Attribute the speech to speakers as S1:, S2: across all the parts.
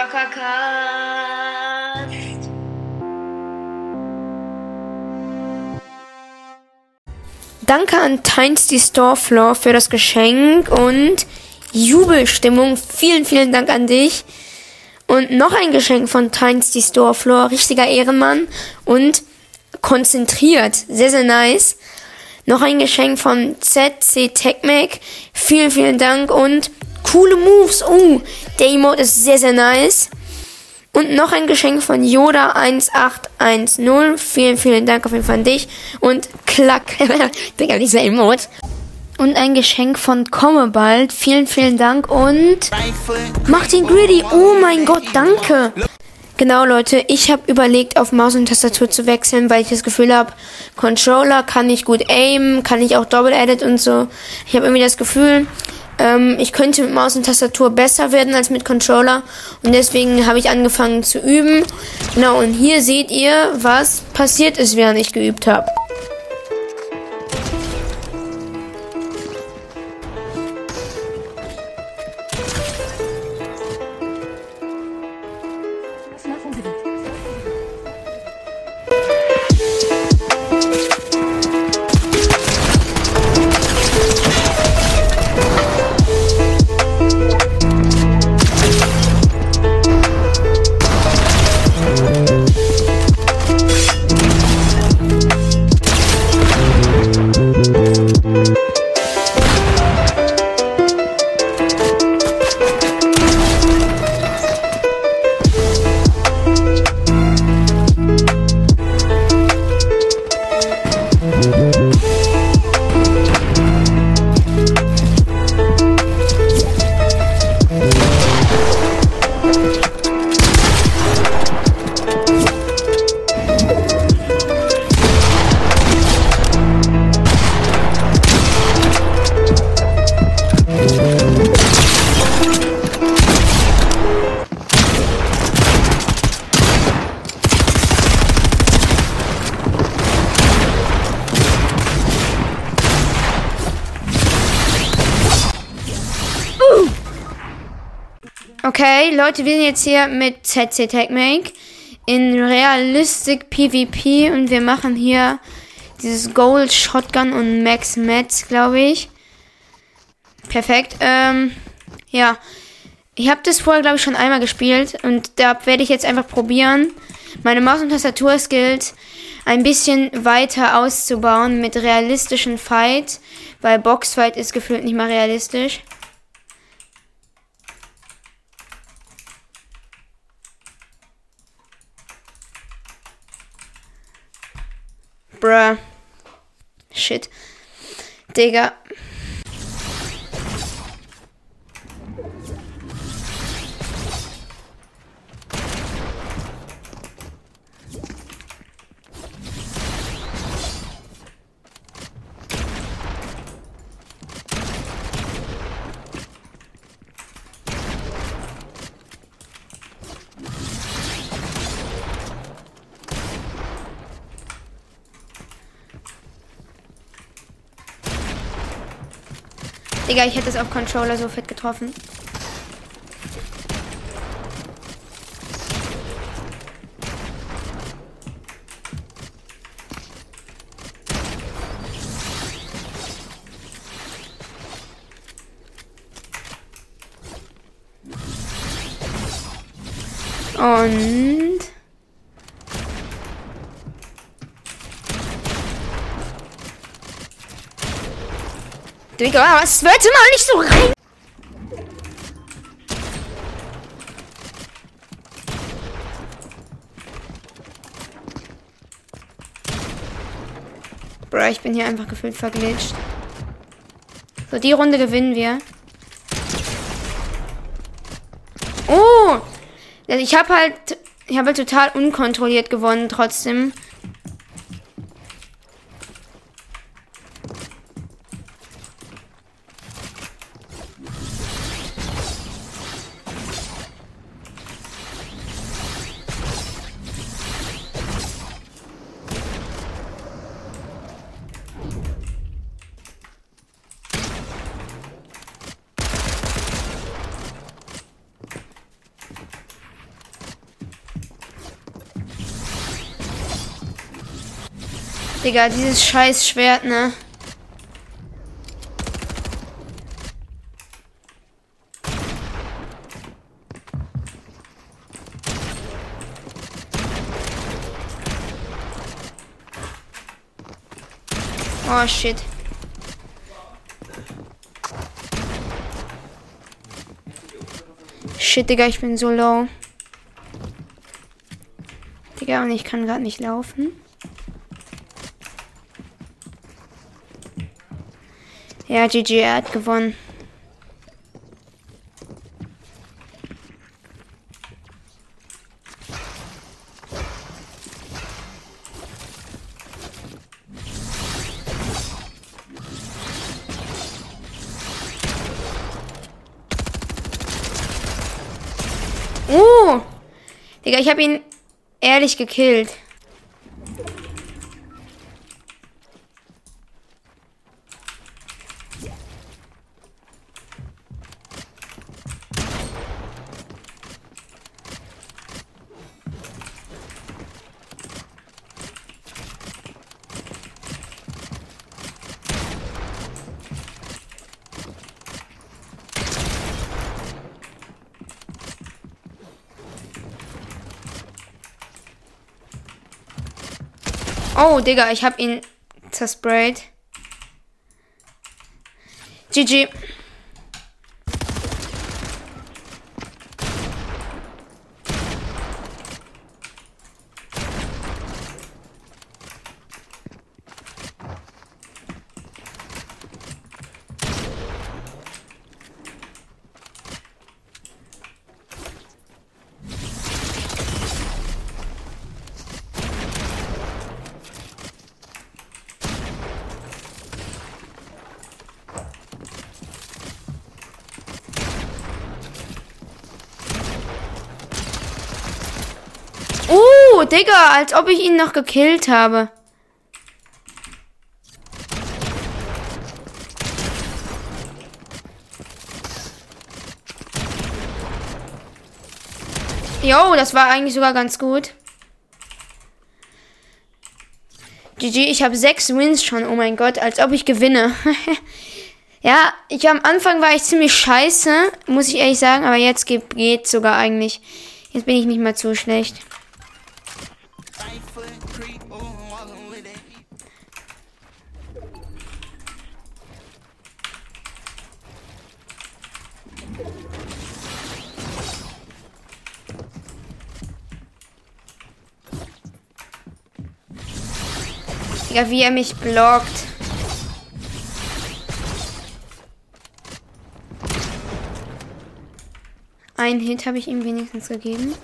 S1: Zockercast. Danke an Tynes die Store Floor für das Geschenk und Jubelstimmung. Vielen, vielen Dank an dich. Und noch ein Geschenk von Tynes die Store Floor. Richtiger Ehrenmann und konzentriert. Sehr, sehr nice. Noch ein Geschenk von ZC TechMac. Vielen, vielen Dank und coole Moves. Oh, der Emote ist sehr, sehr nice. Und noch ein Geschenk von Yoda 1810. Vielen, vielen Dank auf jeden Fall an dich. Und klack. Digga, dieser Emote. Und ein Geschenk von Komme bald. Vielen, vielen Dank. Und macht ihn greedy. Oh mein Gott, danke. Genau, Leute, ich habe überlegt, auf Maus und Tastatur zu wechseln, weil ich das Gefühl habe, Controller kann ich gut aimen, kann ich auch Double Edit und so. Ich habe irgendwie das Gefühl, ähm, ich könnte mit Maus und Tastatur besser werden als mit Controller und deswegen habe ich angefangen zu üben. Genau, und hier seht ihr, was passiert ist, während ich geübt habe. Okay, Leute, wir sind jetzt hier mit ZC TechMake in Realistic PvP und wir machen hier dieses Gold Shotgun und Max Metz, glaube ich. Perfekt. Ähm, ja. Ich habe das vorher, glaube ich, schon einmal gespielt und da werde ich jetzt einfach probieren, meine Maus- und Tastatur-Skills ein bisschen weiter auszubauen mit realistischen Fight, weil Boxfight ist gefühlt nicht mal realistisch. Bruh. Shit. Digga. Digga, ich hätte es auf Controller so fit getroffen. Und Digga, was wird denn mal nicht so rein? Bro, ich bin hier einfach gefühlt verglitscht. So, die Runde gewinnen wir. Oh! Ich habe halt, ich habe halt total unkontrolliert gewonnen trotzdem. Digga, dieses scheiß Schwert, ne? Oh shit. Shit, Digga, ich bin so low. Digga, und ich kann gerade nicht laufen. Ja, GG, er hat gewonnen. Oh! Digga, ich habe ihn ehrlich gekillt. Oh, Digga, ich hab ihn zersprayt. GG. Digga, als ob ich ihn noch gekillt habe. Jo, das war eigentlich sogar ganz gut. GG, ich habe sechs Wins schon. Oh mein Gott, als ob ich gewinne. ja, ich am Anfang war ich ziemlich scheiße, muss ich ehrlich sagen, aber jetzt geht, geht sogar eigentlich. Jetzt bin ich nicht mehr zu schlecht. Ja, wie er mich blockt. Ein Hit habe ich ihm wenigstens gegeben.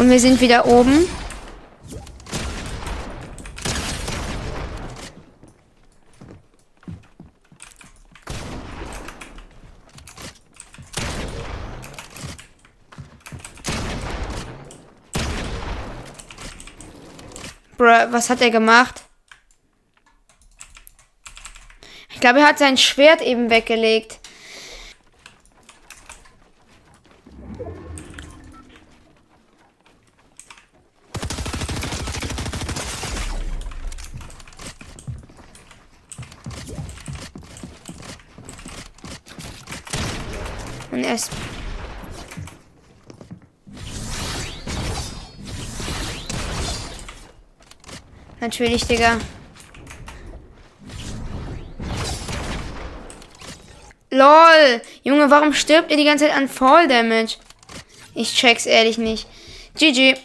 S1: Und wir sind wieder oben. Was hat er gemacht? Ich glaube, er hat sein Schwert eben weggelegt. Und er ist Natürlich, Digga. LOL! Junge, warum stirbt ihr die ganze Zeit an Fall Damage? Ich check's ehrlich nicht. GG.